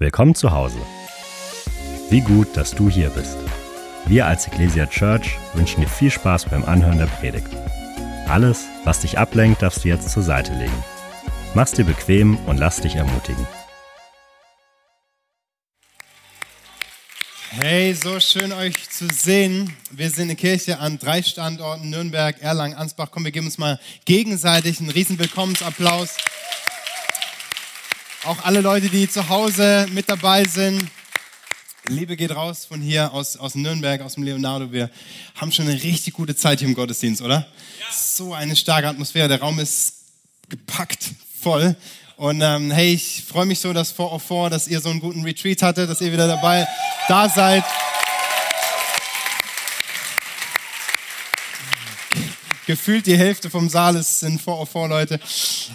Willkommen zu Hause. Wie gut, dass du hier bist. Wir als Ecclesia Church wünschen dir viel Spaß beim Anhören der Predigt. Alles, was dich ablenkt, darfst du jetzt zur Seite legen. Mach's dir bequem und lass dich ermutigen. Hey, so schön euch zu sehen. Wir sind eine Kirche an drei Standorten, Nürnberg, Erlangen, Ansbach. Komm, wir geben uns mal gegenseitig einen riesen Willkommensapplaus. Auch alle Leute, die zu Hause mit dabei sind. Liebe geht raus von hier aus, aus Nürnberg, aus dem Leonardo. Wir haben schon eine richtig gute Zeit hier im Gottesdienst, oder? Ja. So eine starke Atmosphäre. Der Raum ist gepackt voll. Und ähm, hey, ich freue mich so, dass vor, vor, dass ihr so einen guten Retreat hattet, dass ihr wieder dabei da seid. Gefühlt die Hälfte vom Saal ist, sind vor vor Leute.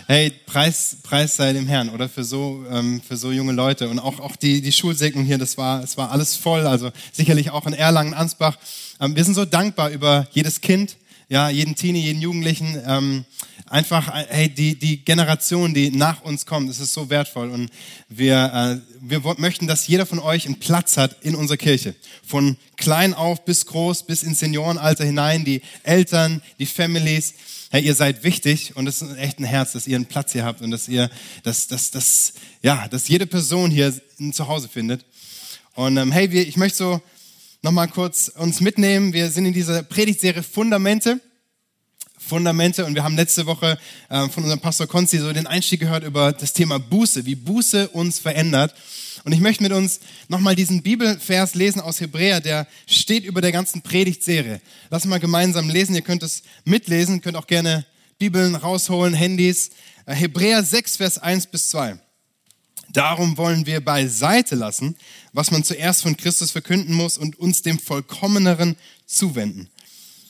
Hey, Preis, Preis sei dem Herrn, oder? Für so, ähm, für so junge Leute. Und auch, auch die, die Schulsegnung hier, das war, es war alles voll. Also sicherlich auch in Erlangen, Ansbach. Ähm, wir sind so dankbar über jedes Kind, ja, jeden Teenie, jeden Jugendlichen. Ähm, einfach, hey, die, die Generation, die nach uns kommt, das ist so wertvoll. Und wir, äh, wir möchten, dass jeder von euch einen Platz hat in unserer Kirche. Von klein auf bis groß, bis ins Seniorenalter hinein, die Eltern, die Families. Hey, ihr seid wichtig und es ist echt ein Herz, dass ihr einen Platz hier habt und dass ihr, dass, dass, dass, ja, dass jede Person hier ein Zuhause findet. Und ähm, hey, wir, ich möchte so nochmal kurz uns mitnehmen. Wir sind in dieser Predigtserie Fundamente. Fundamente. Und wir haben letzte Woche äh, von unserem Pastor Konzi so den Einstieg gehört über das Thema Buße, wie Buße uns verändert. Und ich möchte mit uns nochmal diesen Bibelvers lesen aus Hebräer, der steht über der ganzen Predigtserie. Lass mal gemeinsam lesen, ihr könnt es mitlesen, könnt auch gerne Bibeln rausholen, Handys. Äh, Hebräer 6, Vers 1 bis 2. Darum wollen wir beiseite lassen, was man zuerst von Christus verkünden muss und uns dem Vollkommeneren zuwenden.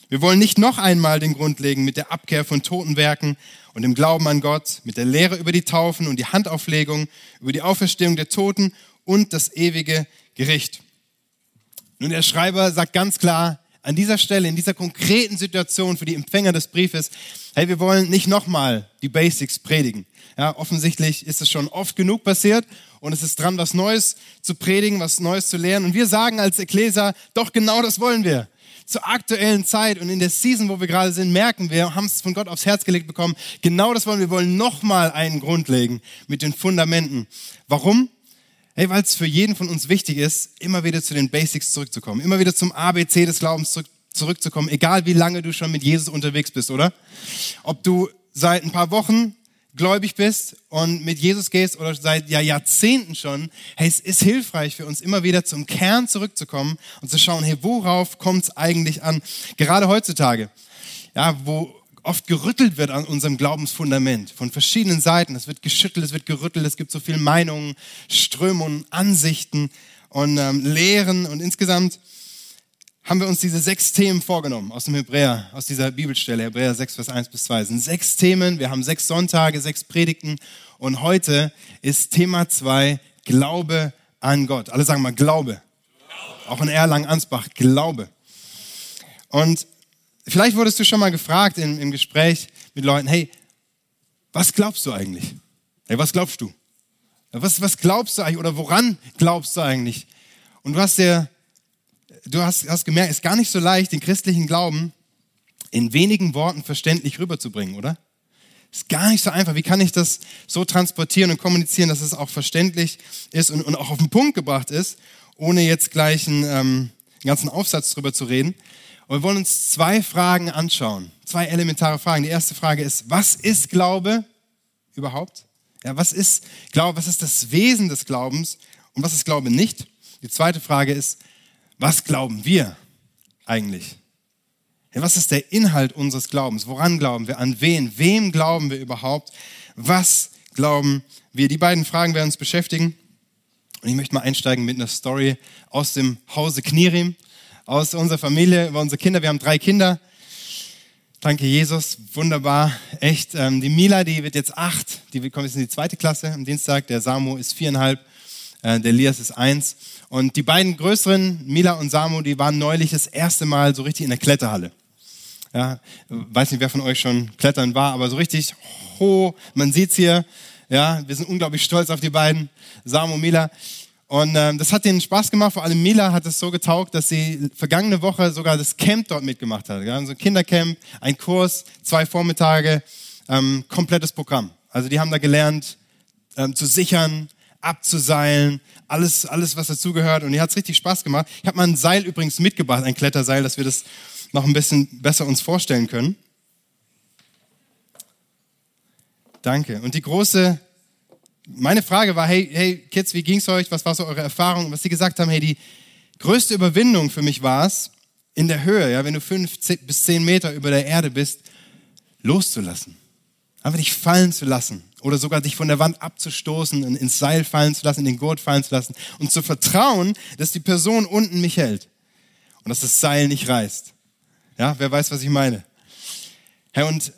Wir wollen nicht noch einmal den Grund legen mit der Abkehr von toten Werken und dem Glauben an Gott, mit der Lehre über die Taufen und die Handauflegung, über die Auferstehung der Toten und das ewige Gericht. Nun, der Schreiber sagt ganz klar, an dieser Stelle, in dieser konkreten Situation für die Empfänger des Briefes, hey, wir wollen nicht nochmal die Basics predigen. Ja, offensichtlich ist es schon oft genug passiert und es ist dran, was Neues zu predigen, was Neues zu lernen. Und wir sagen als Ekkleser, doch genau das wollen wir zur aktuellen Zeit und in der Season, wo wir gerade sind, merken wir, haben es von Gott aufs Herz gelegt bekommen, genau das wollen wir. Wir wollen nochmal einen Grund legen mit den Fundamenten. Warum? Hey, weil es für jeden von uns wichtig ist, immer wieder zu den Basics zurückzukommen, immer wieder zum ABC des Glaubens zurück, zurückzukommen, egal wie lange du schon mit Jesus unterwegs bist, oder? Ob du seit ein paar Wochen gläubig bist und mit Jesus gehst oder seit ja, Jahrzehnten schon, hey, es ist hilfreich für uns immer wieder zum Kern zurückzukommen und zu schauen, hey, worauf kommt es eigentlich an? Gerade heutzutage, ja, wo oft gerüttelt wird an unserem Glaubensfundament von verschiedenen Seiten. Es wird geschüttelt, es wird gerüttelt, es gibt so viele Meinungen, Strömungen, Ansichten und ähm, Lehren und insgesamt haben wir uns diese sechs Themen vorgenommen aus dem Hebräer, aus dieser Bibelstelle, Hebräer 6, Vers 1 bis 2. Es sind sechs Themen, wir haben sechs Sonntage, sechs Predigten und heute ist Thema 2 Glaube an Gott. Alle sagen mal Glaube. Glaube. Auch in Erlangen-Ansbach, Glaube. Und vielleicht wurdest du schon mal gefragt im, im Gespräch mit Leuten, hey, was glaubst du eigentlich? Hey, was glaubst du? Was, was glaubst du eigentlich oder woran glaubst du eigentlich? Und du hast dir du hast, hast gemerkt, ist gar nicht so leicht, den christlichen Glauben in wenigen Worten verständlich rüberzubringen, oder? Ist gar nicht so einfach. Wie kann ich das so transportieren und kommunizieren, dass es auch verständlich ist und, und auch auf den Punkt gebracht ist, ohne jetzt gleich einen, ähm, ganzen Aufsatz drüber zu reden? Und wir wollen uns zwei Fragen anschauen, zwei elementare Fragen. Die erste Frage ist, was ist Glaube überhaupt? Ja, was ist Glaube? Was ist das Wesen des Glaubens und was ist Glaube nicht? Die zweite Frage ist, was glauben wir eigentlich? Was ist der Inhalt unseres Glaubens? Woran glauben wir? An wen? Wem glauben wir überhaupt? Was glauben wir? Die beiden Fragen werden uns beschäftigen. Und ich möchte mal einsteigen mit einer Story aus dem Hause Knirim, aus unserer Familie, über unsere Kinder. Wir haben drei Kinder. Danke, Jesus. Wunderbar. Echt. Ähm, die Mila, die wird jetzt acht. Die kommt jetzt in die zweite Klasse am Dienstag. Der Samu ist viereinhalb. Äh, der Elias ist eins. Und die beiden größeren, Mila und Samu, die waren neulich das erste Mal so richtig in der Kletterhalle. Ja, weiß nicht, wer von euch schon klettern war, aber so richtig hoch, man sieht's hier, Ja, wir sind unglaublich stolz auf die beiden, Sam und Mila. Und ähm, das hat denen Spaß gemacht. Vor allem Mila hat es so getaugt, dass sie vergangene Woche sogar das Camp dort mitgemacht hat. Ja, so ein Kindercamp, ein Kurs, zwei Vormittage, ähm, komplettes Programm. Also die haben da gelernt ähm, zu sichern, abzuseilen, alles, alles was dazugehört. Und ihr hat es richtig Spaß gemacht. Ich habe mal ein Seil übrigens mitgebracht, ein Kletterseil, dass wir das noch ein bisschen besser uns vorstellen können. Danke. Und die große, meine Frage war, hey, hey Kids, wie ging's euch? Was war so eure Erfahrung? Was sie gesagt haben, hey, die größte Überwindung für mich war es, in der Höhe, ja, wenn du fünf bis zehn Meter über der Erde bist, loszulassen. Einfach dich fallen zu lassen oder sogar dich von der Wand abzustoßen, ins Seil fallen zu lassen, in den Gurt fallen zu lassen und zu vertrauen, dass die Person unten mich hält und dass das Seil nicht reißt. Ja, wer weiß, was ich meine. Herr, und,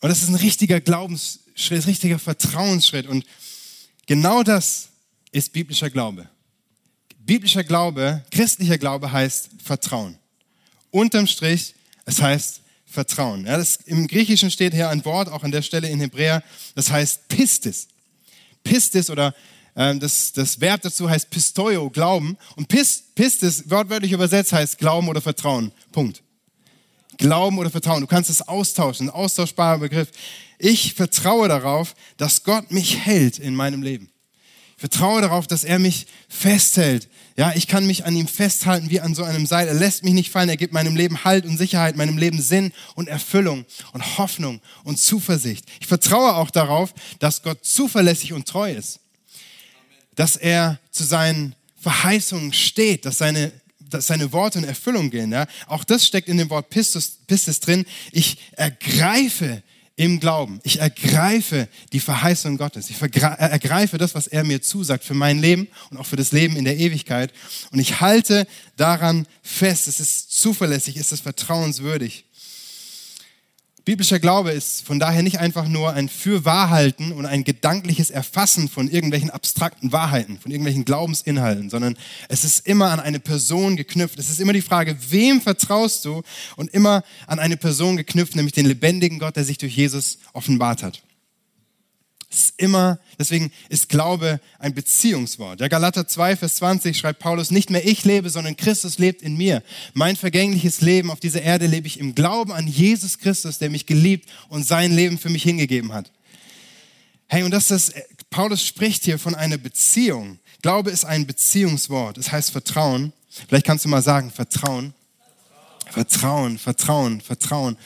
und das ist ein richtiger Glaubensschritt, ein richtiger Vertrauensschritt. Und genau das ist biblischer Glaube. Biblischer Glaube, christlicher Glaube heißt Vertrauen. Unterm Strich, es heißt Vertrauen. Ja, das, Im Griechischen steht hier ein Wort, auch an der Stelle in Hebräer, das heißt Pistis. Pistis oder äh, das, das Verb dazu heißt Pistoio, Glauben. Und Pis, Pistis, wortwörtlich übersetzt, heißt Glauben oder Vertrauen. Punkt. Glauben oder Vertrauen. Du kannst es austauschen, ein austauschbarer Begriff. Ich vertraue darauf, dass Gott mich hält in meinem Leben. Vertraue darauf, dass er mich festhält, ja, ich kann mich an ihm festhalten wie an so einem Seil. Er lässt mich nicht fallen. Er gibt meinem Leben Halt und Sicherheit, meinem Leben Sinn und Erfüllung und Hoffnung und Zuversicht. Ich vertraue auch darauf, dass Gott zuverlässig und treu ist. Dass er zu seinen Verheißungen steht, dass seine, dass seine Worte in Erfüllung gehen. Ja? Auch das steckt in dem Wort Pistis, Pistis drin. Ich ergreife im Glauben. Ich ergreife die Verheißung Gottes. Ich ergreife das, was er mir zusagt für mein Leben und auch für das Leben in der Ewigkeit. Und ich halte daran fest. Es ist zuverlässig, es ist vertrauenswürdig. Biblischer Glaube ist von daher nicht einfach nur ein Fürwahrhalten und ein gedankliches Erfassen von irgendwelchen abstrakten Wahrheiten, von irgendwelchen Glaubensinhalten, sondern es ist immer an eine Person geknüpft. Es ist immer die Frage, wem vertraust du und immer an eine Person geknüpft, nämlich den lebendigen Gott, der sich durch Jesus offenbart hat. Es ist immer, deswegen ist Glaube ein Beziehungswort. Der Galater 2, Vers 20 schreibt Paulus, nicht mehr ich lebe, sondern Christus lebt in mir. Mein vergängliches Leben auf dieser Erde lebe ich im Glauben an Jesus Christus, der mich geliebt und sein Leben für mich hingegeben hat. Hey, und das ist, Paulus spricht hier von einer Beziehung. Glaube ist ein Beziehungswort. Es heißt Vertrauen. Vielleicht kannst du mal sagen, Vertrauen. Vertrauen, Vertrauen, Vertrauen.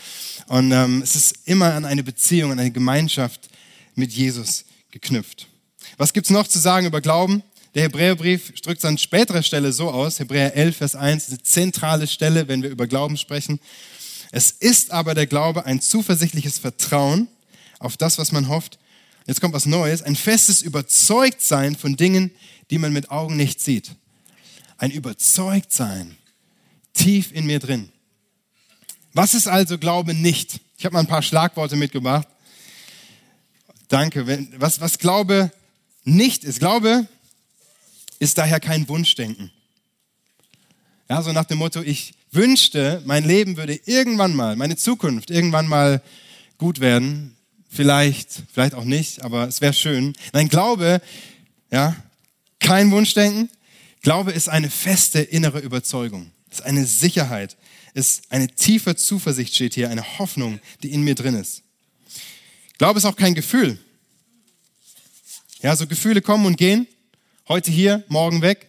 Und ähm, es ist immer an eine Beziehung, an eine Gemeinschaft mit Jesus geknüpft. Was gibt's noch zu sagen über Glauben? Der Hebräerbrief drückt es an späterer Stelle so aus, Hebräer 11, Vers 1, eine zentrale Stelle, wenn wir über Glauben sprechen. Es ist aber der Glaube ein zuversichtliches Vertrauen auf das, was man hofft. Jetzt kommt was Neues, ein festes Überzeugtsein von Dingen, die man mit Augen nicht sieht. Ein Überzeugtsein, tief in mir drin. Was ist also Glaube nicht? Ich habe mal ein paar Schlagworte mitgebracht. Danke. Was, was Glaube nicht ist. Glaube ist daher kein Wunschdenken. Ja, so nach dem Motto, ich wünschte, mein Leben würde irgendwann mal, meine Zukunft irgendwann mal gut werden. Vielleicht, vielleicht auch nicht, aber es wäre schön. Nein, Glaube, ja, kein Wunschdenken. Glaube ist eine feste innere Überzeugung, ist eine Sicherheit, ist eine tiefe Zuversicht steht hier, eine Hoffnung, die in mir drin ist. Glaube ist auch kein Gefühl. Ja, so Gefühle kommen und gehen. Heute hier, morgen weg.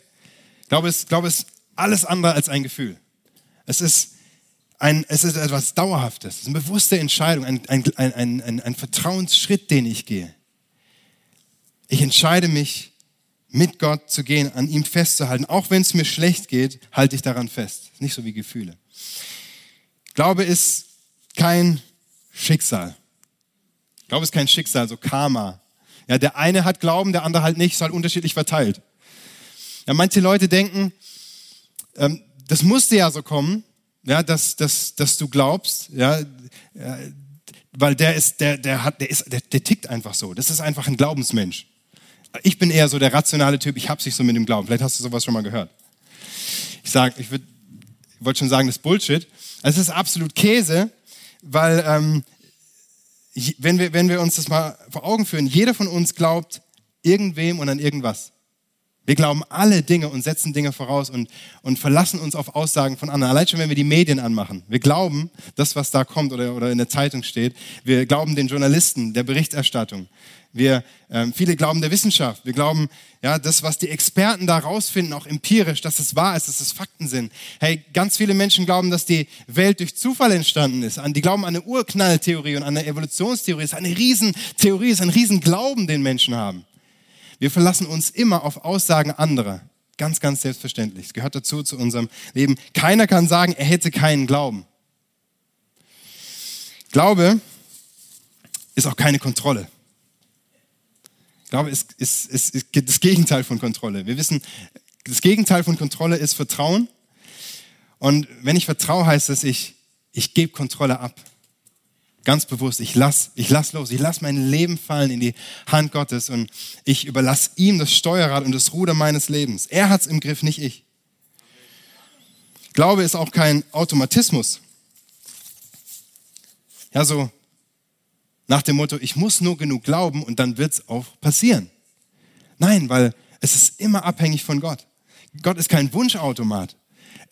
Glaube es, glaube es alles andere als ein Gefühl. Es ist ein, es ist etwas Dauerhaftes. Es ist eine bewusste Entscheidung, ein, ein, ein, ein, ein Vertrauensschritt, den ich gehe. Ich entscheide mich, mit Gott zu gehen, an ihm festzuhalten. Auch wenn es mir schlecht geht, halte ich daran fest. Nicht so wie Gefühle. Glaube ist kein Schicksal. Glaube ist kein Schicksal, so Karma. Ja, der eine hat Glauben, der andere halt nicht, ist halt unterschiedlich verteilt. Ja, manche Leute denken, ähm, das musste ja so kommen, ja, dass, dass, dass du glaubst, ja, ja, weil der ist, der, der hat, der ist, der, der tickt einfach so. Das ist einfach ein Glaubensmensch. Ich bin eher so der rationale Typ, ich hab's nicht so mit dem Glauben. Vielleicht hast du sowas schon mal gehört. Ich sag, ich, würd, ich wollte schon sagen, das ist Bullshit. Es ist absolut Käse, weil ähm, wenn wir, wenn wir uns das mal vor Augen führen, jeder von uns glaubt irgendwem und an irgendwas. Wir glauben alle Dinge und setzen Dinge voraus und, und verlassen uns auf Aussagen von anderen. Allein schon, wenn wir die Medien anmachen. Wir glauben das, was da kommt oder, oder in der Zeitung steht. Wir glauben den Journalisten, der Berichterstattung. Wir, ähm, viele glauben der Wissenschaft. Wir glauben, ja, das, was die Experten da rausfinden, auch empirisch, dass es wahr ist, dass es Fakten sind. Hey, ganz viele Menschen glauben, dass die Welt durch Zufall entstanden ist. Die glauben an eine Urknalltheorie und an eine Evolutionstheorie. Es ist eine Riesentheorie, es ist ein Riesenglauben, den Menschen haben. Wir verlassen uns immer auf Aussagen anderer. Ganz, ganz selbstverständlich. Es gehört dazu zu unserem Leben. Keiner kann sagen, er hätte keinen Glauben. Glaube ist auch keine Kontrolle. Glaube ist, ist, ist, ist das Gegenteil von Kontrolle. Wir wissen, das Gegenteil von Kontrolle ist Vertrauen. Und wenn ich vertraue, heißt es, ich, ich gebe Kontrolle ab. Ganz bewusst, ich lass, ich lass los, ich lass mein Leben fallen in die Hand Gottes und ich überlasse ihm das Steuerrad und das Ruder meines Lebens. Er hat's im Griff, nicht ich. Glaube ist auch kein Automatismus. Ja, so nach dem Motto, ich muss nur genug glauben und dann wird's auch passieren. Nein, weil es ist immer abhängig von Gott. Gott ist kein Wunschautomat.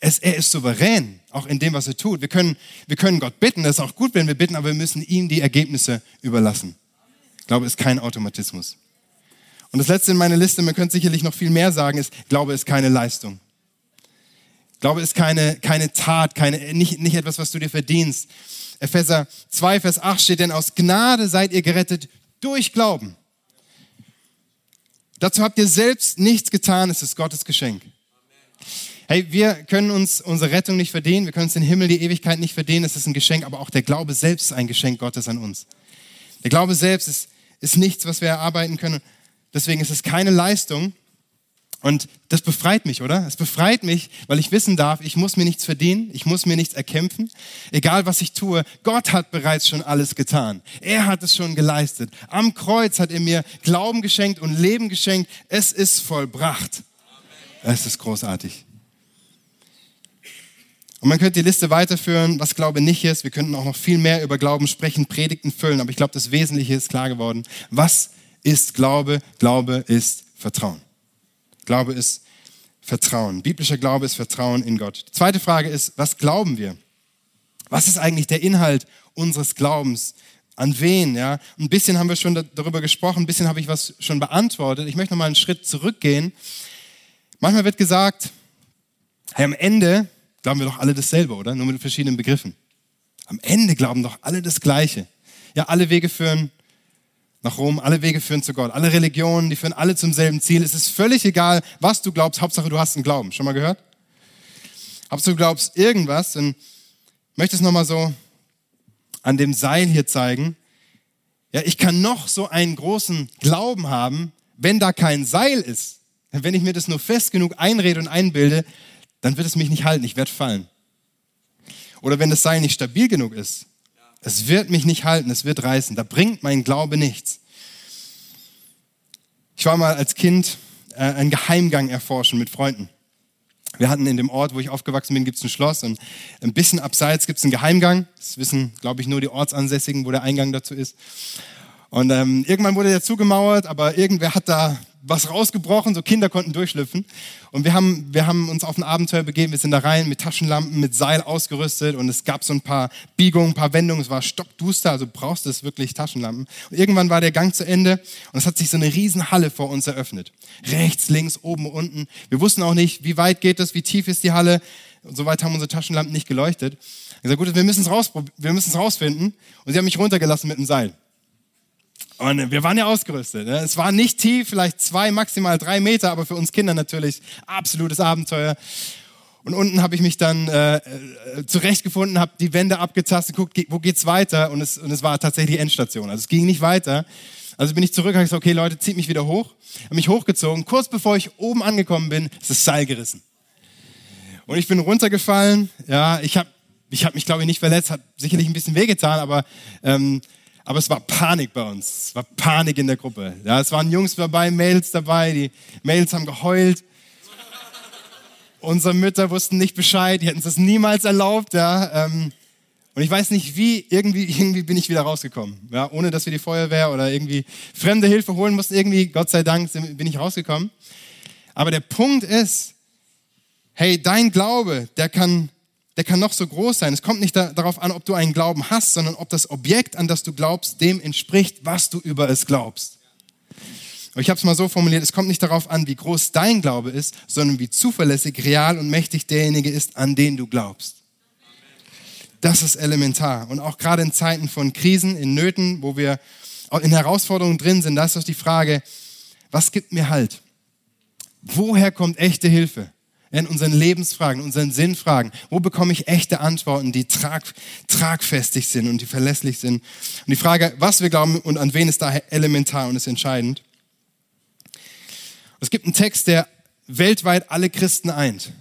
Es, er ist souverän, auch in dem, was er tut. Wir können, wir können Gott bitten, das ist auch gut, wenn wir bitten, aber wir müssen ihm die Ergebnisse überlassen. Ich glaube, ist kein Automatismus. Und das letzte in meiner Liste, man könnte sicherlich noch viel mehr sagen, ist, Glaube ist keine Leistung. Glaube ist keine, keine Tat, keine, nicht, nicht etwas, was du dir verdienst. Epheser 2, Vers 8 steht, denn aus Gnade seid ihr gerettet durch Glauben. Dazu habt ihr selbst nichts getan, es ist Gottes Geschenk. Hey, wir können uns unsere Rettung nicht verdienen, wir können uns den Himmel, die Ewigkeit nicht verdienen, es ist ein Geschenk, aber auch der Glaube selbst ist ein Geschenk Gottes an uns. Der Glaube selbst ist, ist nichts, was wir erarbeiten können. Deswegen ist es keine Leistung. Und das befreit mich, oder? Es befreit mich, weil ich wissen darf, ich muss mir nichts verdienen, ich muss mir nichts erkämpfen. Egal was ich tue, Gott hat bereits schon alles getan. Er hat es schon geleistet. Am Kreuz hat er mir Glauben geschenkt und Leben geschenkt. Es ist vollbracht. Es ist großartig. Und man könnte die Liste weiterführen, was Glaube nicht ist. Wir könnten auch noch viel mehr über Glauben sprechen, Predigten füllen, aber ich glaube, das Wesentliche ist klar geworden. Was ist Glaube? Glaube ist Vertrauen. Glaube ist Vertrauen. Biblischer Glaube ist Vertrauen in Gott. Die zweite Frage ist, was glauben wir? Was ist eigentlich der Inhalt unseres Glaubens? An wen? Ja, ein bisschen haben wir schon darüber gesprochen, ein bisschen habe ich was schon beantwortet. Ich möchte noch mal einen Schritt zurückgehen. Manchmal wird gesagt, hey, am Ende glauben wir doch alle dasselbe, oder? Nur mit verschiedenen Begriffen. Am Ende glauben doch alle das Gleiche. Ja, alle Wege führen nach Rom, alle Wege führen zu Gott. Alle Religionen, die führen alle zum selben Ziel. Es ist völlig egal, was du glaubst, Hauptsache du hast einen Glauben. Schon mal gehört? Hauptsache du glaubst irgendwas. Und ich möchte es nochmal so an dem Seil hier zeigen. Ja, ich kann noch so einen großen Glauben haben, wenn da kein Seil ist. Wenn ich mir das nur fest genug einrede und einbilde, dann wird es mich nicht halten, ich werde fallen. Oder wenn das Seil nicht stabil genug ist, es wird mich nicht halten, es wird reißen, da bringt mein Glaube nichts. Ich war mal als Kind äh, einen Geheimgang erforschen mit Freunden. Wir hatten in dem Ort, wo ich aufgewachsen bin, gibt es ein Schloss und ein bisschen abseits gibt es einen Geheimgang. Das wissen, glaube ich, nur die Ortsansässigen, wo der Eingang dazu ist. Und ähm, irgendwann wurde der zugemauert, aber irgendwer hat da was rausgebrochen, so Kinder konnten durchschlüpfen. Und wir haben, wir haben uns auf ein Abenteuer begeben, wir sind da rein mit Taschenlampen, mit Seil ausgerüstet und es gab so ein paar Biegungen, ein paar Wendungen, es war stockduster, also brauchst du es wirklich Taschenlampen. Und irgendwann war der Gang zu Ende und es hat sich so eine Riesen-Halle vor uns eröffnet. Rechts, links, oben, unten. Wir wussten auch nicht, wie weit geht es, wie tief ist die Halle. Und so weit haben unsere Taschenlampen nicht geleuchtet. Ich gesagt, gut, wir müssen es rausfinden. Und sie haben mich runtergelassen mit dem Seil. Und wir waren ja ausgerüstet. Ne? Es war nicht tief, vielleicht zwei, maximal drei Meter, aber für uns Kinder natürlich absolutes Abenteuer. Und unten habe ich mich dann äh, äh zurechtgefunden, habe die Wände abgetastet, guckt, wo geht's weiter? Und es, und es war tatsächlich Endstation. Also es ging nicht weiter. Also bin ich zurück, habe gesagt, okay Leute, zieht mich wieder hoch. Habe mich hochgezogen. Kurz bevor ich oben angekommen bin, ist das Seil gerissen. Und ich bin runtergefallen. Ja, ich habe ich hab mich, glaube ich, nicht verletzt, hat sicherlich ein bisschen wehgetan, aber ähm, aber es war Panik bei uns. Es war Panik in der Gruppe. Ja, es waren Jungs dabei, Mädels dabei. Die Mädels haben geheult. Unsere Mütter wussten nicht Bescheid. Die hätten es niemals erlaubt. Ja, ähm, Und ich weiß nicht wie, irgendwie, irgendwie bin ich wieder rausgekommen. Ja, ohne dass wir die Feuerwehr oder irgendwie fremde Hilfe holen mussten. Irgendwie, Gott sei Dank, bin ich rausgekommen. Aber der Punkt ist, hey, dein Glaube, der kann, der kann noch so groß sein. Es kommt nicht da, darauf an, ob du einen Glauben hast, sondern ob das Objekt, an das du glaubst, dem entspricht, was du über es glaubst. Ich habe es mal so formuliert, es kommt nicht darauf an, wie groß dein Glaube ist, sondern wie zuverlässig, real und mächtig derjenige ist, an den du glaubst. Das ist elementar. Und auch gerade in Zeiten von Krisen, in Nöten, wo wir in Herausforderungen drin sind, da ist doch die Frage, was gibt mir Halt? Woher kommt echte Hilfe? In unseren Lebensfragen, unseren Sinnfragen. Wo bekomme ich echte Antworten, die trag, tragfestig sind und die verlässlich sind? Und die Frage, was wir glauben und an wen ist daher elementar und ist entscheidend. Es gibt einen Text, der weltweit alle Christen eint.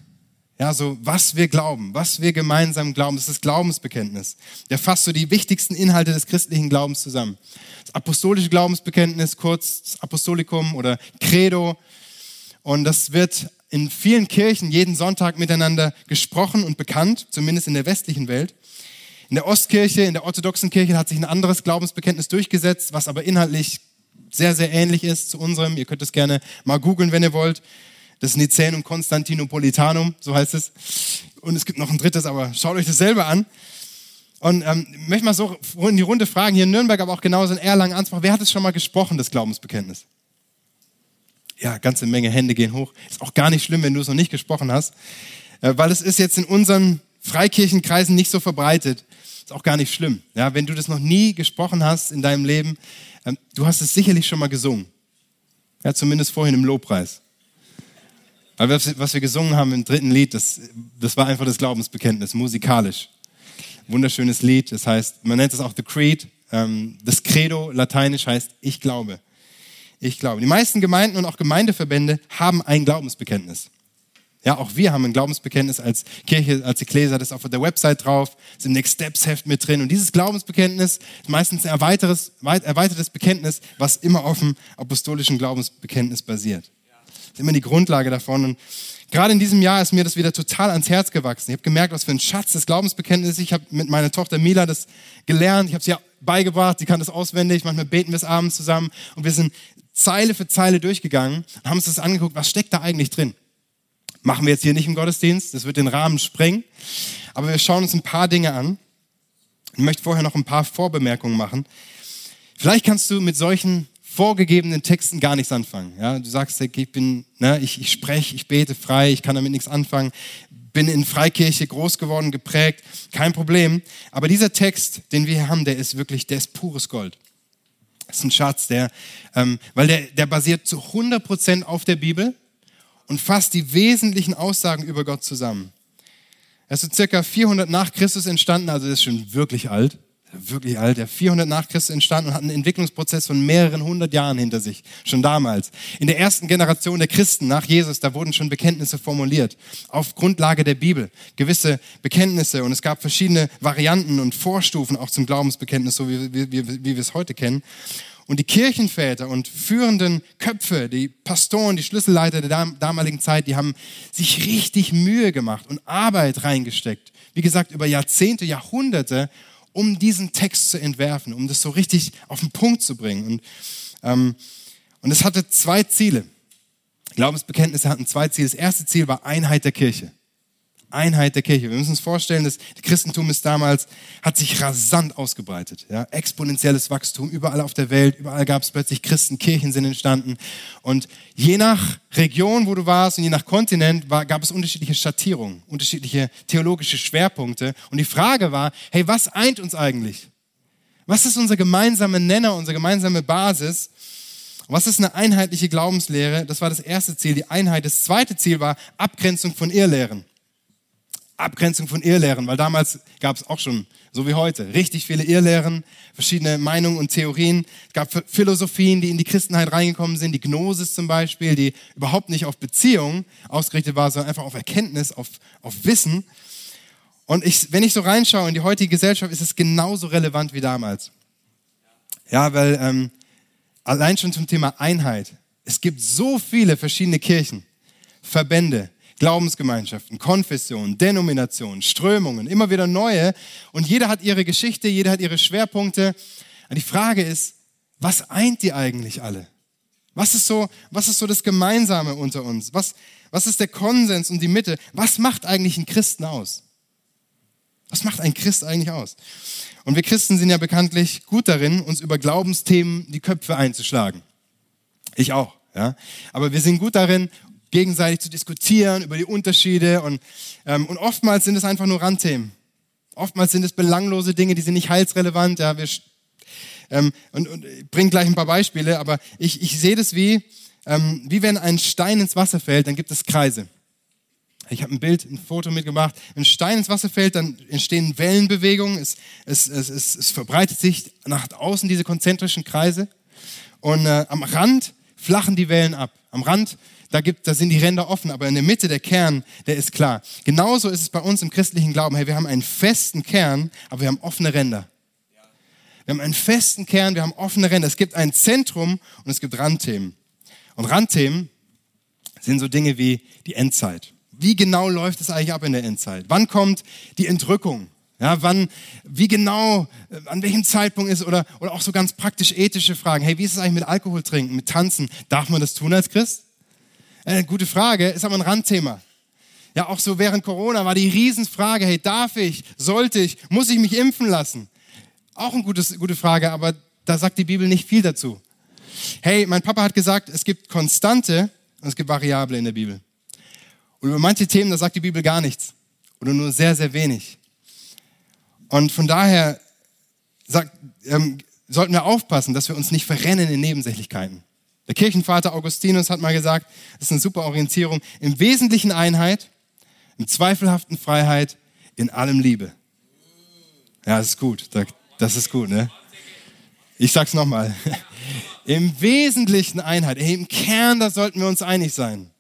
Ja, so was wir glauben, was wir gemeinsam glauben, das ist das Glaubensbekenntnis. Der fasst so die wichtigsten Inhalte des christlichen Glaubens zusammen. Das apostolische Glaubensbekenntnis, kurz das Apostolikum oder Credo. Und das wird in vielen Kirchen jeden Sonntag miteinander gesprochen und bekannt, zumindest in der westlichen Welt. In der Ostkirche, in der orthodoxen Kirche hat sich ein anderes Glaubensbekenntnis durchgesetzt, was aber inhaltlich sehr, sehr ähnlich ist zu unserem. Ihr könnt es gerne mal googeln, wenn ihr wollt. Das Nicänum Constantinopolitanum, so heißt es. Und es gibt noch ein drittes, aber schaut euch das selber an. Und ähm, ich möchte mal so in die Runde fragen, hier in Nürnberg, aber auch genauso in Erlangen, Ansbach, wer hat es schon mal gesprochen, das Glaubensbekenntnis? Ja, ganze Menge Hände gehen hoch. Ist auch gar nicht schlimm, wenn du es noch nicht gesprochen hast, äh, weil es ist jetzt in unseren Freikirchenkreisen nicht so verbreitet. Ist auch gar nicht schlimm. Ja, wenn du das noch nie gesprochen hast in deinem Leben, ähm, du hast es sicherlich schon mal gesungen. Ja, zumindest vorhin im Lobpreis. Aber was wir gesungen haben im dritten Lied, das, das war einfach das Glaubensbekenntnis, musikalisch. Wunderschönes Lied, das heißt, man nennt es auch The Creed. Ähm, das Credo, lateinisch heißt, ich glaube. Ich glaube. Die meisten Gemeinden und auch Gemeindeverbände haben ein Glaubensbekenntnis. Ja, auch wir haben ein Glaubensbekenntnis als Kirche, als Ekklesia, das ist auf der Website drauf, ist im Next Steps Heft mit drin. Und dieses Glaubensbekenntnis ist meistens ein erweitertes, erweitertes Bekenntnis, was immer auf dem apostolischen Glaubensbekenntnis basiert. Das ist immer die Grundlage davon. Und gerade in diesem Jahr ist mir das wieder total ans Herz gewachsen. Ich habe gemerkt, was für ein Schatz das Bekenntnis ist. Ich habe mit meiner Tochter Mila das gelernt. Ich habe sie beigebracht. Sie kann das auswendig. Manchmal beten wir es abends zusammen. Und wir sind Zeile für Zeile durchgegangen und haben uns das angeguckt. Was steckt da eigentlich drin? Machen wir jetzt hier nicht im Gottesdienst, das wird den Rahmen sprengen. Aber wir schauen uns ein paar Dinge an. Ich möchte vorher noch ein paar Vorbemerkungen machen. Vielleicht kannst du mit solchen vorgegebenen Texten gar nichts anfangen. Ja, du sagst, ich bin, ne, ich, ich spreche, ich bete frei, ich kann damit nichts anfangen, bin in Freikirche groß geworden, geprägt, kein Problem. Aber dieser Text, den wir hier haben, der ist wirklich, der ist pures Gold. Das ist ein Schatz, der, ähm, weil der, der basiert zu 100 Prozent auf der Bibel und fasst die wesentlichen Aussagen über Gott zusammen. Er ist so circa 400 nach Christus entstanden, also ist schon wirklich alt, wirklich alt, er 400 nach Christus entstanden und hat einen Entwicklungsprozess von mehreren hundert Jahren hinter sich, schon damals. In der ersten Generation der Christen nach Jesus, da wurden schon Bekenntnisse formuliert, auf Grundlage der Bibel, gewisse Bekenntnisse und es gab verschiedene Varianten und Vorstufen auch zum Glaubensbekenntnis, so wie, wie, wie wir es heute kennen. Und die Kirchenväter und führenden Köpfe, die Pastoren, die Schlüsselleiter der damaligen Zeit, die haben sich richtig Mühe gemacht und Arbeit reingesteckt. Wie gesagt, über Jahrzehnte, Jahrhunderte, um diesen Text zu entwerfen, um das so richtig auf den Punkt zu bringen. Und, ähm, und es hatte zwei Ziele. Glaubensbekenntnisse hatten zwei Ziele. Das erste Ziel war Einheit der Kirche. Einheit der Kirche. Wir müssen uns vorstellen, das Christentum ist damals, hat sich rasant ausgebreitet. Ja? Exponentielles Wachstum, überall auf der Welt, überall gab es plötzlich Christen, Kirchen sind entstanden. Und je nach Region, wo du warst und je nach Kontinent war, gab es unterschiedliche Schattierungen, unterschiedliche theologische Schwerpunkte. Und die Frage war, hey, was eint uns eigentlich? Was ist unser gemeinsamer Nenner, unsere gemeinsame Basis? Was ist eine einheitliche Glaubenslehre? Das war das erste Ziel, die Einheit. Das zweite Ziel war Abgrenzung von Irrlehren. Abgrenzung von Irrlehren, weil damals gab es auch schon, so wie heute, richtig viele Irrlehren, verschiedene Meinungen und Theorien. Es gab Philosophien, die in die Christenheit reingekommen sind, die Gnosis zum Beispiel, die überhaupt nicht auf Beziehung ausgerichtet war, sondern einfach auf Erkenntnis, auf, auf Wissen. Und ich, wenn ich so reinschaue in die heutige Gesellschaft, ist es genauso relevant wie damals. Ja, weil ähm, allein schon zum Thema Einheit. Es gibt so viele verschiedene Kirchen, Verbände, Glaubensgemeinschaften, Konfessionen, Denominationen, Strömungen, immer wieder neue. Und jeder hat ihre Geschichte, jeder hat ihre Schwerpunkte. Und die Frage ist, was eint die eigentlich alle? Was ist so, was ist so das Gemeinsame unter uns? Was, was ist der Konsens und die Mitte? Was macht eigentlich einen Christen aus? Was macht ein Christ eigentlich aus? Und wir Christen sind ja bekanntlich gut darin, uns über Glaubensthemen die Köpfe einzuschlagen. Ich auch, ja. Aber wir sind gut darin, gegenseitig zu diskutieren über die Unterschiede und, ähm, und oftmals sind es einfach nur Randthemen. Oftmals sind es belanglose Dinge, die sind nicht heilsrelevant. Ja, wir, ähm, und, und ich bringe gleich ein paar Beispiele, aber ich, ich sehe das wie, ähm, wie wenn ein Stein ins Wasser fällt, dann gibt es Kreise. Ich habe ein Bild, ein Foto mitgemacht. Wenn ein Stein ins Wasser fällt, dann entstehen Wellenbewegungen. Es, es, es, es, es verbreitet sich nach außen diese konzentrischen Kreise. Und äh, am Rand flachen die Wellen ab. Am Rand, da, gibt, da sind die Ränder offen, aber in der Mitte der Kern, der ist klar. Genauso ist es bei uns im christlichen Glauben. Hey, wir haben einen festen Kern, aber wir haben offene Ränder. Wir haben einen festen Kern, wir haben offene Ränder. Es gibt ein Zentrum und es gibt Randthemen. Und Randthemen sind so Dinge wie die Endzeit. Wie genau läuft es eigentlich ab in der Endzeit? Wann kommt die Entrückung? Ja, wann, wie genau, äh, an welchem Zeitpunkt ist oder, oder auch so ganz praktisch ethische Fragen. Hey, wie ist es eigentlich mit Alkohol trinken, mit Tanzen? Darf man das tun als Christ? Äh, gute Frage, ist aber ein Randthema. Ja, auch so während Corona war die Riesenfrage, hey, darf ich, sollte ich, muss ich mich impfen lassen? Auch eine gute Frage, aber da sagt die Bibel nicht viel dazu. Hey, mein Papa hat gesagt, es gibt Konstante und es gibt Variable in der Bibel. Und über manche Themen, da sagt die Bibel gar nichts oder nur sehr, sehr wenig. Und von daher sagt, ähm, sollten wir aufpassen, dass wir uns nicht verrennen in Nebensächlichkeiten. Der Kirchenvater Augustinus hat mal gesagt, das ist eine super Orientierung, im Wesentlichen Einheit, im zweifelhaften Freiheit, in allem Liebe. Ja, das ist gut. Das ist gut, ne? Ich sag's nochmal. Im Wesentlichen Einheit, im Kern, da sollten wir uns einig sein.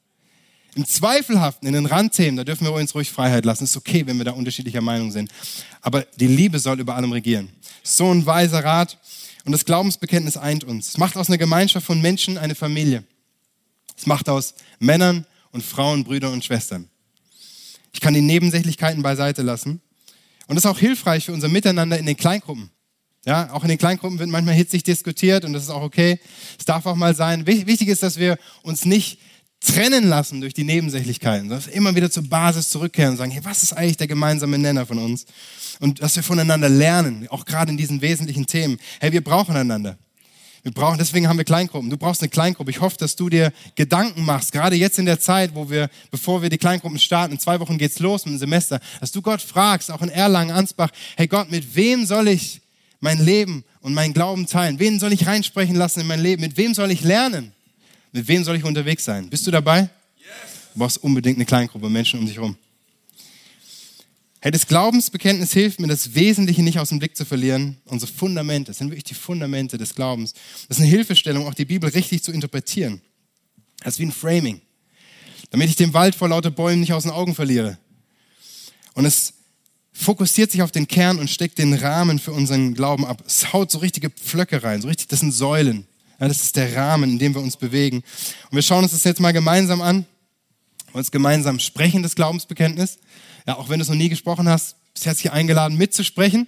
Im Zweifelhaften, in den Randthemen, da dürfen wir uns ruhig Freiheit lassen. Ist okay, wenn wir da unterschiedlicher Meinung sind. Aber die Liebe soll über allem regieren. So ein weiser Rat. Und das Glaubensbekenntnis eint uns. Es macht aus einer Gemeinschaft von Menschen eine Familie. Es macht aus Männern und Frauen, Brüdern und Schwestern. Ich kann die Nebensächlichkeiten beiseite lassen. Und das ist auch hilfreich für unser Miteinander in den Kleingruppen. Ja, auch in den Kleingruppen wird manchmal hitzig diskutiert und das ist auch okay. Es darf auch mal sein. Wichtig ist, dass wir uns nicht trennen lassen durch die Nebensächlichkeiten, sondern immer wieder zur Basis zurückkehren und sagen, hey, was ist eigentlich der gemeinsame Nenner von uns? Und dass wir voneinander lernen, auch gerade in diesen wesentlichen Themen. Hey, wir brauchen einander. Wir brauchen, deswegen haben wir Kleingruppen. Du brauchst eine Kleingruppe. Ich hoffe, dass du dir Gedanken machst, gerade jetzt in der Zeit, wo wir, bevor wir die Kleingruppen starten, in zwei Wochen geht's los mit dem Semester, dass du Gott fragst, auch in Erlangen, Ansbach, hey Gott, mit wem soll ich mein Leben und meinen Glauben teilen? Wen soll ich reinsprechen lassen in mein Leben? Mit wem soll ich lernen? Mit wem soll ich unterwegs sein? Bist du dabei? Du brauchst unbedingt eine Kleingruppe Menschen um dich herum. Hey, das Glaubensbekenntnis hilft mir, das Wesentliche nicht aus dem Blick zu verlieren. Unsere Fundamente, das sind wirklich die Fundamente des Glaubens. Das ist eine Hilfestellung, auch die Bibel richtig zu interpretieren. Das ist wie ein Framing. Damit ich den Wald vor lauter Bäumen nicht aus den Augen verliere. Und es fokussiert sich auf den Kern und steckt den Rahmen für unseren Glauben ab. Es haut so richtige Pflöcke rein, so richtig, das sind Säulen. Ja, das ist der Rahmen, in dem wir uns bewegen. Und wir schauen uns das jetzt mal gemeinsam an, uns gemeinsam sprechen, das Glaubensbekenntnis. Ja, auch wenn du es noch nie gesprochen hast, bist herzlich eingeladen, mitzusprechen.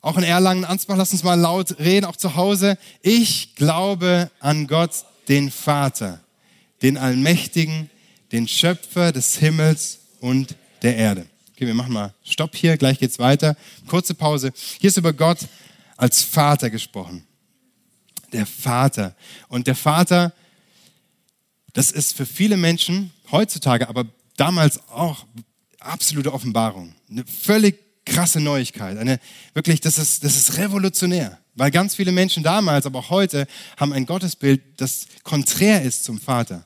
Auch in Erlangen, Ansbach, lass uns mal laut reden, auch zu Hause. Ich glaube an Gott, den Vater, den Allmächtigen, den Schöpfer des Himmels und der Erde. Okay, wir machen mal Stopp hier, gleich geht's weiter. Kurze Pause. Hier ist über Gott als Vater gesprochen der Vater. Und der Vater, das ist für viele Menschen heutzutage, aber damals auch absolute Offenbarung. Eine völlig krasse Neuigkeit. Eine, wirklich, das ist, das ist revolutionär. Weil ganz viele Menschen damals, aber auch heute, haben ein Gottesbild, das konträr ist zum Vater.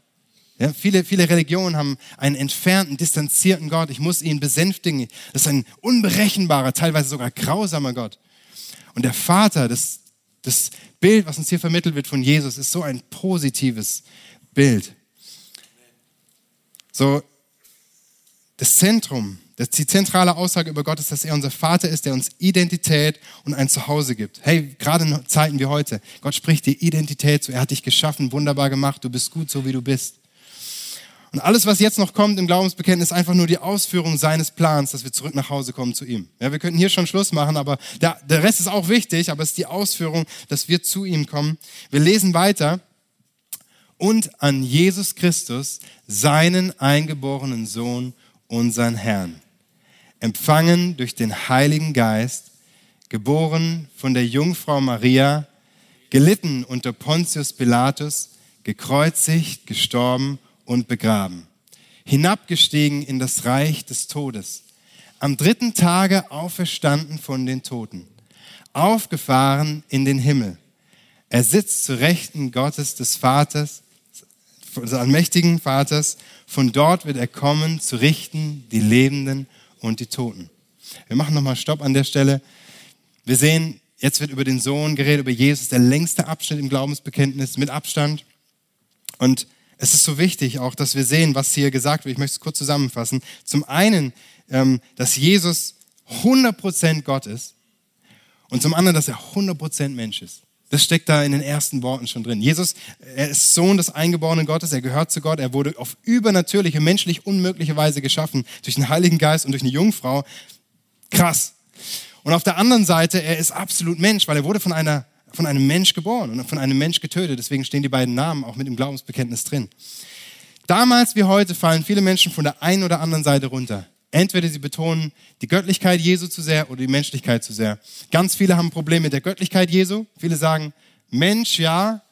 Ja, viele, viele Religionen haben einen entfernten, distanzierten Gott. Ich muss ihn besänftigen. Das ist ein unberechenbarer, teilweise sogar grausamer Gott. Und der Vater, das, das Bild, was uns hier vermittelt wird von Jesus, ist so ein positives Bild. So, das Zentrum, die zentrale Aussage über Gott ist, dass er unser Vater ist, der uns Identität und ein Zuhause gibt. Hey, gerade in Zeiten wie heute, Gott spricht dir Identität zu. Er hat dich geschaffen, wunderbar gemacht, du bist gut, so wie du bist. Und alles, was jetzt noch kommt im Glaubensbekenntnis, ist einfach nur die Ausführung seines Plans, dass wir zurück nach Hause kommen zu ihm. Ja, wir könnten hier schon Schluss machen, aber der, der Rest ist auch wichtig, aber es ist die Ausführung, dass wir zu ihm kommen. Wir lesen weiter. Und an Jesus Christus, seinen eingeborenen Sohn, unseren Herrn, empfangen durch den Heiligen Geist, geboren von der Jungfrau Maria, gelitten unter Pontius Pilatus, gekreuzigt, gestorben und begraben, hinabgestiegen in das Reich des Todes, am dritten Tage auferstanden von den Toten, aufgefahren in den Himmel. Er sitzt zu Rechten Gottes des Vaters, des allmächtigen Vaters. Von dort wird er kommen, zu richten die Lebenden und die Toten. Wir machen nochmal Stopp an der Stelle. Wir sehen, jetzt wird über den Sohn geredet, über Jesus, der längste Abschnitt im Glaubensbekenntnis mit Abstand. Und es ist so wichtig auch, dass wir sehen, was hier gesagt wird. Ich möchte es kurz zusammenfassen. Zum einen, ähm, dass Jesus 100% Gott ist und zum anderen, dass er 100% Mensch ist. Das steckt da in den ersten Worten schon drin. Jesus, er ist Sohn des eingeborenen Gottes, er gehört zu Gott, er wurde auf übernatürliche, menschlich unmögliche Weise geschaffen, durch den Heiligen Geist und durch eine Jungfrau. Krass. Und auf der anderen Seite, er ist absolut Mensch, weil er wurde von einer von einem Mensch geboren und von einem Mensch getötet. Deswegen stehen die beiden Namen auch mit im Glaubensbekenntnis drin. Damals wie heute fallen viele Menschen von der einen oder anderen Seite runter. Entweder sie betonen die Göttlichkeit Jesu zu sehr oder die Menschlichkeit zu sehr. Ganz viele haben ein Problem mit der Göttlichkeit Jesu. Viele sagen, Mensch, ja,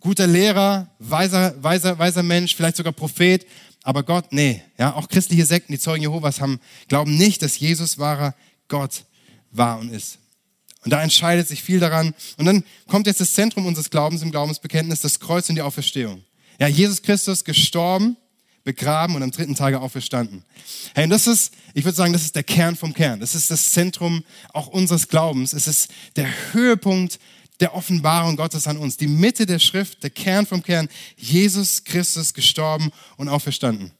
guter Lehrer, weiser, weiser, weiser Mensch, vielleicht sogar Prophet, aber Gott, nee. Ja, auch christliche Sekten, die Zeugen Jehovas haben, glauben nicht, dass Jesus wahrer Gott war und ist. Und da entscheidet sich viel daran. Und dann kommt jetzt das Zentrum unseres Glaubens im Glaubensbekenntnis, das Kreuz und die Auferstehung. Ja, Jesus Christus gestorben, begraben und am dritten Tage auferstanden. Hey, und das ist, ich würde sagen, das ist der Kern vom Kern. Das ist das Zentrum auch unseres Glaubens. Es ist der Höhepunkt der Offenbarung Gottes an uns. Die Mitte der Schrift, der Kern vom Kern. Jesus Christus gestorben und auferstanden.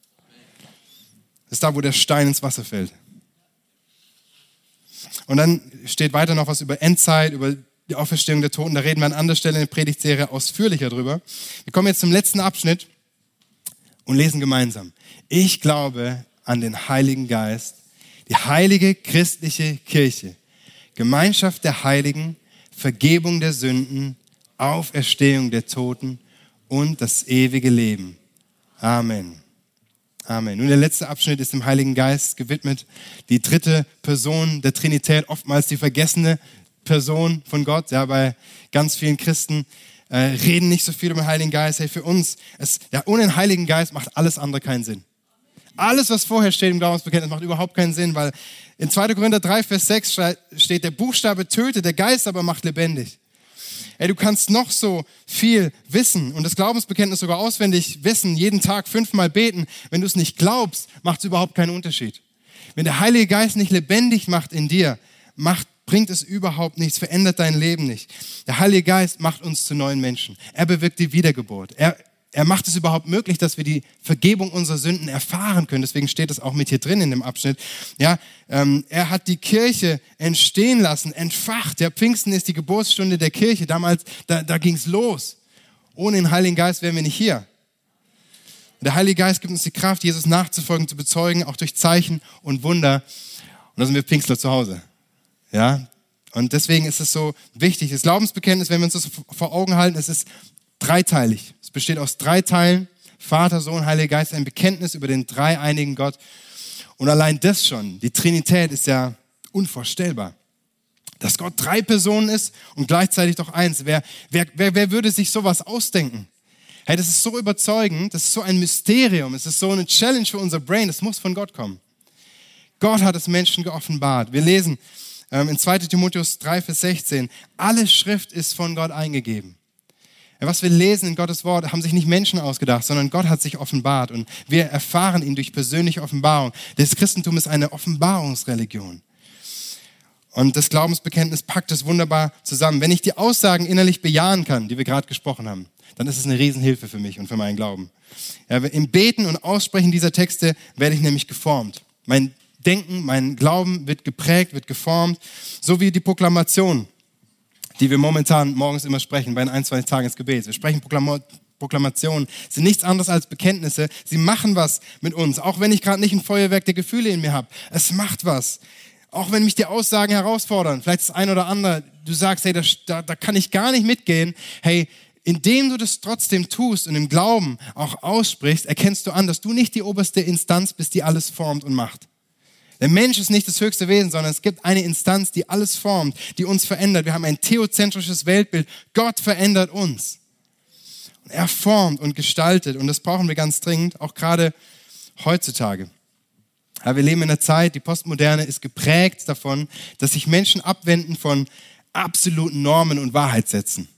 Das ist da, wo der Stein ins Wasser fällt. Und dann steht weiter noch was über Endzeit, über die Auferstehung der Toten. Da reden wir an anderer Stelle in der Predigtserie ausführlicher drüber. Wir kommen jetzt zum letzten Abschnitt und lesen gemeinsam. Ich glaube an den Heiligen Geist, die heilige christliche Kirche, Gemeinschaft der Heiligen, Vergebung der Sünden, Auferstehung der Toten und das ewige Leben. Amen. Amen. Nun, der letzte Abschnitt ist dem Heiligen Geist gewidmet. Die dritte Person der Trinität, oftmals die vergessene Person von Gott. Ja, bei ganz vielen Christen äh, reden nicht so viel über den Heiligen Geist. Hey, für uns, es, ja, ohne den Heiligen Geist macht alles andere keinen Sinn. Alles, was vorher steht im Glaubensbekenntnis, macht überhaupt keinen Sinn, weil in 2. Korinther 3, Vers 6 steht, der Buchstabe tötet, der Geist aber macht lebendig. Ey, du kannst noch so viel wissen und das Glaubensbekenntnis sogar auswendig wissen, jeden Tag fünfmal beten. Wenn du es nicht glaubst, macht es überhaupt keinen Unterschied. Wenn der Heilige Geist nicht lebendig macht in dir, macht, bringt es überhaupt nichts, verändert dein Leben nicht. Der Heilige Geist macht uns zu neuen Menschen. Er bewirkt die Wiedergeburt. Er er macht es überhaupt möglich, dass wir die Vergebung unserer Sünden erfahren können. Deswegen steht es auch mit hier drin in dem Abschnitt. Ja, ähm, er hat die Kirche entstehen lassen, entfacht. Der Pfingsten ist die Geburtsstunde der Kirche. Damals, da, da ging es los. Ohne den Heiligen Geist wären wir nicht hier. Der Heilige Geist gibt uns die Kraft, Jesus nachzufolgen, zu bezeugen, auch durch Zeichen und Wunder. Und da sind wir Pfingstler zu Hause. Ja, und deswegen ist es so wichtig. Das Glaubensbekenntnis, wenn wir uns das vor Augen halten, es ist dreiteilig. Es besteht aus drei Teilen. Vater, Sohn, Heiliger Geist, ein Bekenntnis über den dreieinigen Gott. Und allein das schon, die Trinität ist ja unvorstellbar. Dass Gott drei Personen ist und gleichzeitig doch eins. Wer, wer, wer, wer würde sich sowas ausdenken? Hey, das ist so überzeugend, das ist so ein Mysterium, es ist so eine Challenge für unser Brain, das muss von Gott kommen. Gott hat es Menschen geoffenbart. Wir lesen ähm, in 2 Timotheus 3, Vers 16, alle Schrift ist von Gott eingegeben. Was wir lesen in Gottes Wort, haben sich nicht Menschen ausgedacht, sondern Gott hat sich offenbart und wir erfahren ihn durch persönliche Offenbarung. Das Christentum ist eine Offenbarungsreligion. Und das Glaubensbekenntnis packt es wunderbar zusammen. Wenn ich die Aussagen innerlich bejahen kann, die wir gerade gesprochen haben, dann ist es eine Riesenhilfe für mich und für meinen Glauben. Ja, Im Beten und Aussprechen dieser Texte werde ich nämlich geformt. Mein Denken, mein Glauben wird geprägt, wird geformt, so wie die Proklamation die wir momentan morgens immer sprechen, bei den ein, zwei Tagen des Gebets. Wir sprechen Proklamationen sind nichts anderes als Bekenntnisse. Sie machen was mit uns, auch wenn ich gerade nicht ein Feuerwerk der Gefühle in mir habe. Es macht was. Auch wenn mich die Aussagen herausfordern, vielleicht das ein oder andere, du sagst, hey, da, da kann ich gar nicht mitgehen. Hey, indem du das trotzdem tust und im Glauben auch aussprichst, erkennst du an, dass du nicht die oberste Instanz bist, die alles formt und macht. Der Mensch ist nicht das höchste Wesen, sondern es gibt eine Instanz, die alles formt, die uns verändert. Wir haben ein theozentrisches Weltbild. Gott verändert uns. Er formt und gestaltet und das brauchen wir ganz dringend, auch gerade heutzutage. Ja, wir leben in einer Zeit, die Postmoderne ist geprägt davon, dass sich Menschen abwenden von absoluten Normen und Wahrheitssätzen.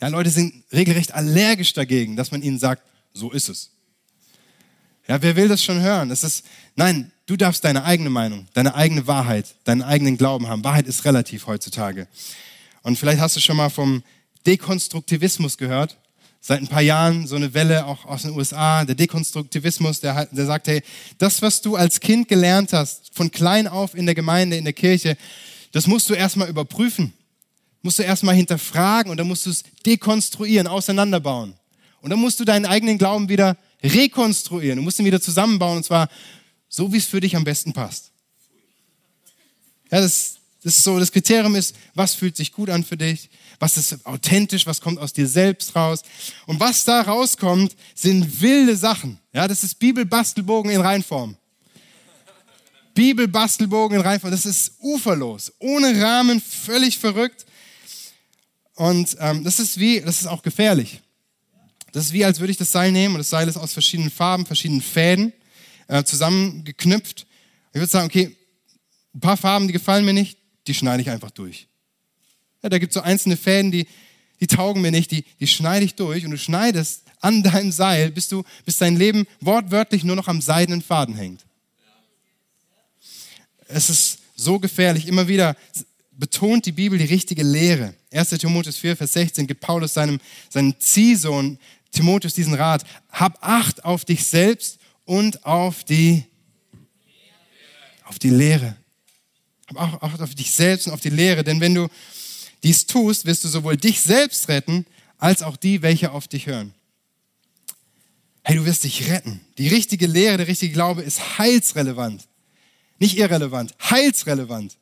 Ja, Leute sind regelrecht allergisch dagegen, dass man ihnen sagt, so ist es. Ja, wer will das schon hören? Es ist, nein, du darfst deine eigene Meinung, deine eigene Wahrheit, deinen eigenen Glauben haben. Wahrheit ist relativ heutzutage. Und vielleicht hast du schon mal vom Dekonstruktivismus gehört seit ein paar Jahren so eine Welle auch aus den USA, der Dekonstruktivismus, der, der sagt, hey, das, was du als Kind gelernt hast, von klein auf in der Gemeinde, in der Kirche, das musst du erstmal überprüfen, musst du erstmal hinterfragen und dann musst du es dekonstruieren, auseinanderbauen. Und dann musst du deinen eigenen Glauben wieder rekonstruieren, du musst ihn wieder zusammenbauen und zwar so, wie es für dich am besten passt. Ja, das, das ist so, das Kriterium ist, was fühlt sich gut an für dich, was ist authentisch, was kommt aus dir selbst raus. Und was da rauskommt, sind wilde Sachen. Ja, das ist Bibelbastelbogen in Reinform. Bibelbastelbogen in Reinform. Das ist uferlos, ohne Rahmen, völlig verrückt. Und ähm, das ist wie, das ist auch gefährlich. Das ist wie, als würde ich das Seil nehmen und das Seil ist aus verschiedenen Farben, verschiedenen Fäden äh, zusammengeknüpft. Ich würde sagen, okay, ein paar Farben, die gefallen mir nicht, die schneide ich einfach durch. Ja, da gibt es so einzelne Fäden, die, die taugen mir nicht, die, die schneide ich durch und du schneidest an deinem Seil, bis, du, bis dein Leben wortwörtlich nur noch am seidenen Faden hängt. Es ist so gefährlich. Immer wieder betont die Bibel die richtige Lehre. 1. Timotheus 4, Vers 16 gibt Paulus seinem, seinem Ziehsohn Timotheus diesen Rat. Hab Acht auf dich selbst und auf die, auf die Lehre. Hab Acht auf dich selbst und auf die Lehre. Denn wenn du dies tust, wirst du sowohl dich selbst retten, als auch die, welche auf dich hören. Hey, du wirst dich retten. Die richtige Lehre, der richtige Glaube ist heilsrelevant. Nicht irrelevant, heilsrelevant.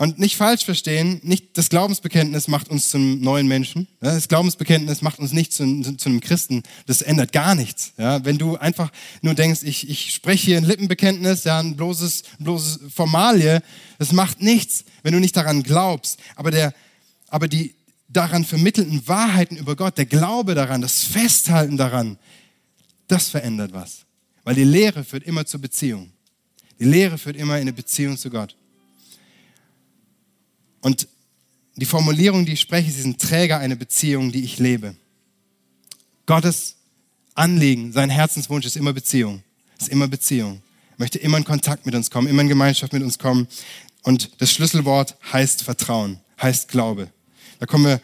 Und nicht falsch verstehen, nicht das Glaubensbekenntnis macht uns zum neuen Menschen. Das Glaubensbekenntnis macht uns nicht zu, zu, einem Christen. Das ändert gar nichts. Ja, wenn du einfach nur denkst, ich, ich spreche hier ein Lippenbekenntnis, ja, ein bloßes, bloßes Formalie, das macht nichts, wenn du nicht daran glaubst. Aber, der, aber die daran vermittelten Wahrheiten über Gott, der Glaube daran, das Festhalten daran, das verändert was. Weil die Lehre führt immer zur Beziehung. Die Lehre führt immer in eine Beziehung zu Gott. Und die Formulierung, die ich spreche, sie sind Träger einer Beziehung, die ich lebe. Gottes Anliegen, sein Herzenswunsch ist immer Beziehung. Ist immer Beziehung. Er möchte immer in Kontakt mit uns kommen, immer in Gemeinschaft mit uns kommen. Und das Schlüsselwort heißt Vertrauen, heißt Glaube. Da kommen wir,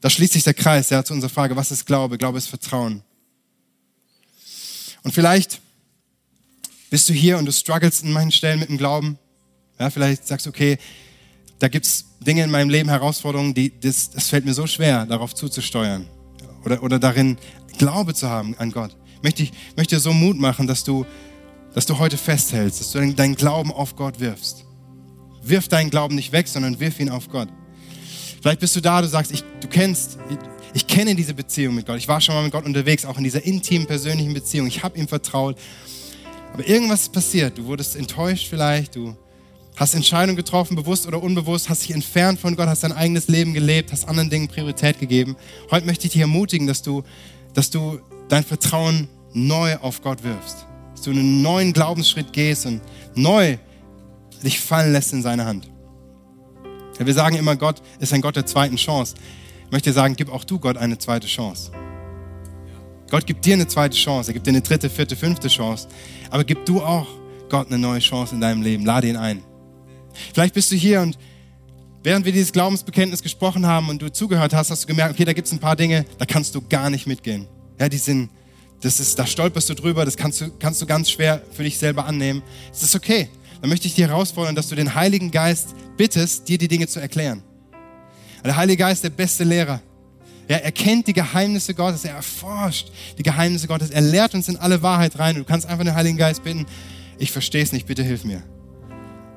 da schließt sich der Kreis ja, zu unserer Frage, was ist Glaube? Glaube ist Vertrauen. Und vielleicht bist du hier und du struggles in manchen Stellen mit dem Glauben. Ja, vielleicht sagst du, okay, da gibt es Dinge in meinem Leben, Herausforderungen, die, das, das fällt mir so schwer, darauf zuzusteuern oder, oder darin Glaube zu haben an Gott. Möchte ich möchte dir so Mut machen, dass du, dass du heute festhältst, dass du deinen Glauben auf Gott wirfst. Wirf deinen Glauben nicht weg, sondern wirf ihn auf Gott. Vielleicht bist du da, du sagst, ich, du kennst, ich, ich kenne diese Beziehung mit Gott. Ich war schon mal mit Gott unterwegs, auch in dieser intimen, persönlichen Beziehung. Ich habe ihm vertraut. Aber irgendwas ist passiert. Du wurdest enttäuscht vielleicht, du hast Entscheidungen getroffen, bewusst oder unbewusst, hast dich entfernt von Gott, hast dein eigenes Leben gelebt, hast anderen Dingen Priorität gegeben. Heute möchte ich dich ermutigen, dass du, dass du dein Vertrauen neu auf Gott wirfst. Dass du einen neuen Glaubensschritt gehst und neu dich fallen lässt in seine Hand. Wir sagen immer, Gott ist ein Gott der zweiten Chance. Ich möchte sagen, gib auch du Gott eine zweite Chance. Gott gibt dir eine zweite Chance, er gibt dir eine dritte, vierte, fünfte Chance. Aber gib du auch Gott eine neue Chance in deinem Leben. Lade ihn ein. Vielleicht bist du hier und während wir dieses Glaubensbekenntnis gesprochen haben und du zugehört hast, hast du gemerkt, okay, da gibt es ein paar Dinge, da kannst du gar nicht mitgehen. Ja, die sind, das ist, da stolperst du drüber, das kannst du, kannst du ganz schwer für dich selber annehmen. Es ist okay. Dann möchte ich dich herausfordern, dass du den Heiligen Geist bittest, dir die Dinge zu erklären. Der Heilige Geist ist der beste Lehrer. Ja, er kennt die Geheimnisse Gottes, er erforscht die Geheimnisse Gottes, er lehrt uns in alle Wahrheit rein. Du kannst einfach den Heiligen Geist bitten, ich verstehe es nicht, bitte hilf mir.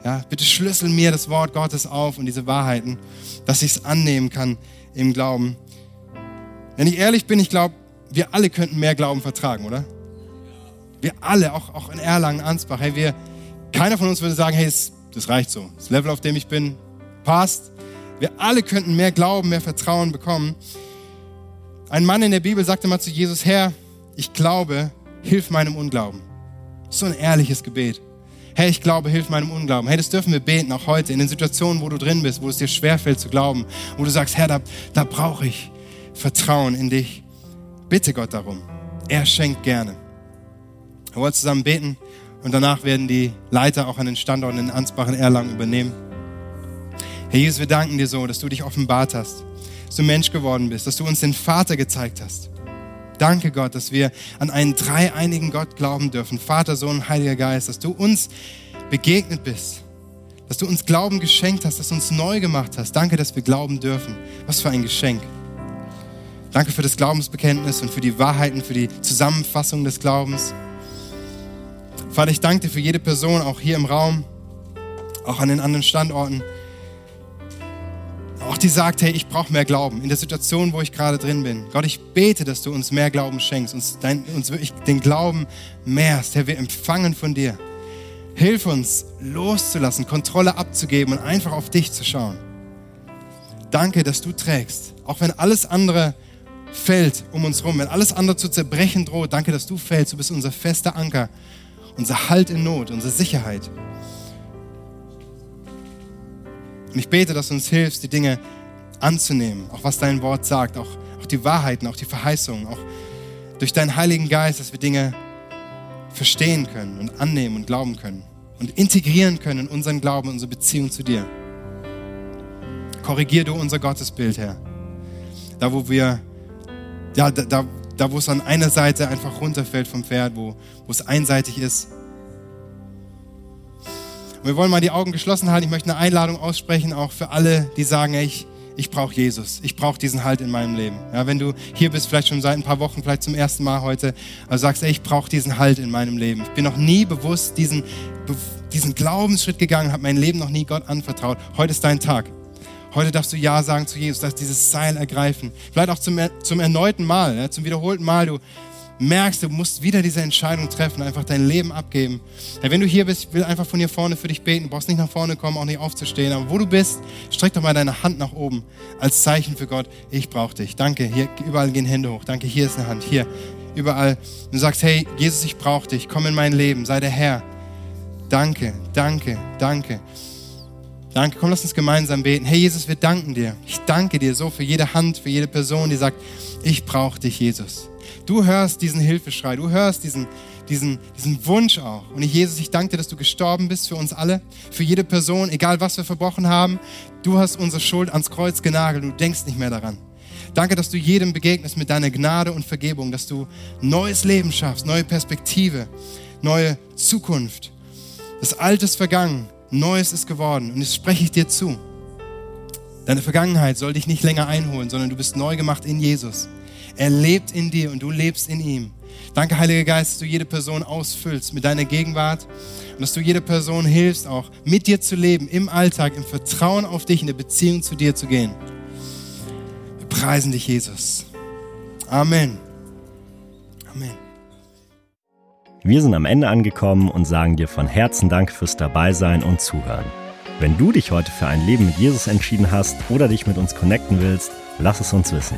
Ja, bitte schlüssel mir das Wort Gottes auf und diese Wahrheiten, dass ich es annehmen kann im Glauben. Wenn ich ehrlich bin, ich glaube, wir alle könnten mehr Glauben vertragen, oder? Wir alle, auch, auch in Erlangen, Ansbach, hey, wir, keiner von uns würde sagen, hey, das, das reicht so. Das Level, auf dem ich bin, passt. Wir alle könnten mehr Glauben, mehr Vertrauen bekommen. Ein Mann in der Bibel sagte mal zu Jesus, Herr, ich glaube, hilf meinem Unglauben. So ein ehrliches Gebet. Herr, ich glaube, hilf meinem Unglauben. Hey, das dürfen wir beten, auch heute, in den Situationen, wo du drin bist, wo es dir schwerfällt zu glauben, wo du sagst, Herr, da, da brauche ich Vertrauen in dich. Bitte Gott darum. Er schenkt gerne. Wir wollen zusammen beten und danach werden die Leiter auch an den Standorten in Ansbach und Erlangen übernehmen. Herr Jesus, wir danken dir so, dass du dich offenbart hast, dass du Mensch geworden bist, dass du uns den Vater gezeigt hast. Danke Gott, dass wir an einen dreieinigen Gott glauben dürfen, Vater, Sohn, Heiliger Geist, dass du uns begegnet bist, dass du uns Glauben geschenkt hast, dass du uns neu gemacht hast. Danke, dass wir glauben dürfen. Was für ein Geschenk. Danke für das Glaubensbekenntnis und für die Wahrheiten, für die Zusammenfassung des Glaubens. Vater, ich danke dir für jede Person, auch hier im Raum, auch an den anderen Standorten, auch die sagt, hey, ich brauche mehr Glauben in der Situation, wo ich gerade drin bin. Gott, ich bete, dass du uns mehr Glauben schenkst, uns, dein, uns wirklich den Glauben mehrst. Herr, wir empfangen von dir. Hilf uns, loszulassen, Kontrolle abzugeben und einfach auf dich zu schauen. Danke, dass du trägst, auch wenn alles andere fällt um uns herum, wenn alles andere zu zerbrechen droht. Danke, dass du fällst. Du bist unser fester Anker, unser Halt in Not, unsere Sicherheit. Und ich bete, dass du uns hilfst, die Dinge anzunehmen, auch was dein Wort sagt, auch, auch die Wahrheiten, auch die Verheißungen, auch durch deinen Heiligen Geist, dass wir Dinge verstehen können und annehmen und glauben können und integrieren können in unseren Glauben, unsere Beziehung zu dir. Korrigier du unser Gottesbild, Herr. Da, wo wir, da, da, da wo es an einer Seite einfach runterfällt vom Pferd, wo, wo es einseitig ist, und wir wollen mal die Augen geschlossen halten. Ich möchte eine Einladung aussprechen, auch für alle, die sagen, ey, ich, ich brauche Jesus. Ich brauche diesen Halt in meinem Leben. Ja, wenn du hier bist, vielleicht schon seit ein paar Wochen, vielleicht zum ersten Mal heute, also sagst, ey, ich brauche diesen Halt in meinem Leben. Ich bin noch nie bewusst diesen, diesen Glaubensschritt gegangen, habe mein Leben noch nie Gott anvertraut. Heute ist dein Tag. Heute darfst du Ja sagen zu Jesus, darfst dieses Seil ergreifen. Vielleicht auch zum, zum erneuten Mal, ja, zum wiederholten Mal. Du merkst, du musst wieder diese Entscheidung treffen, einfach dein Leben abgeben. Ja, wenn du hier bist, ich will einfach von hier vorne für dich beten. Du brauchst nicht nach vorne kommen, auch nicht aufzustehen. Aber wo du bist, streck doch mal deine Hand nach oben als Zeichen für Gott. Ich brauche dich. Danke. Hier überall gehen Hände hoch. Danke. Hier ist eine Hand. Hier überall. Du sagst, hey Jesus, ich brauche dich. Komm in mein Leben. Sei der Herr. Danke, danke, danke. Danke, komm, lass uns gemeinsam beten. Hey Jesus, wir danken dir. Ich danke dir so für jede Hand, für jede Person, die sagt, ich brauche dich, Jesus. Du hörst diesen Hilfeschrei, du hörst diesen, diesen, diesen Wunsch auch. Und ich, Jesus, ich danke dir, dass du gestorben bist für uns alle, für jede Person, egal was wir verbrochen haben. Du hast unsere Schuld ans Kreuz genagelt du denkst nicht mehr daran. Danke, dass du jedem begegnest mit deiner Gnade und Vergebung, dass du neues Leben schaffst, neue Perspektive, neue Zukunft. Das Alte ist vergangen, Neues ist geworden und jetzt spreche ich dir zu. Deine Vergangenheit soll dich nicht länger einholen, sondern du bist neu gemacht in Jesus. Er lebt in dir und du lebst in ihm. Danke, Heiliger Geist, dass du jede Person ausfüllst mit deiner Gegenwart und dass du jede Person hilfst, auch mit dir zu leben, im Alltag, im Vertrauen auf dich, in der Beziehung zu dir zu gehen. Wir preisen dich, Jesus. Amen. Amen. Wir sind am Ende angekommen und sagen dir von Herzen Dank fürs Dabeisein und Zuhören. Wenn du dich heute für ein Leben mit Jesus entschieden hast oder dich mit uns connecten willst, lass es uns wissen.